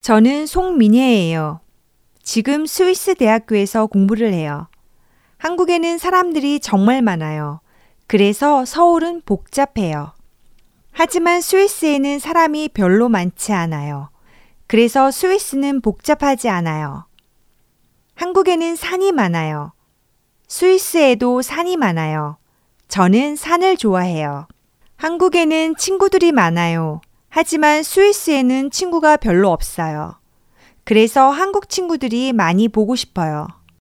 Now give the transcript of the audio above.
저는 송민혜예요. 지금 스위스 대학교에서 공부를 해요. 한국에는 사람들이 정말 많아요. 그래서 서울은 복잡해요. 하지만 스위스에는 사람이 별로 많지 않아요. 그래서 스위스는 복잡하지 않아요. 한국에는 산이 많아요. 스위스에도 산이 많아요. 저는 산을 좋아해요. 한국에는 친구들이 많아요. 하지만 스위스에는 친구가 별로 없어요. 그래서 한국 친구들이 많이 보고 싶어요.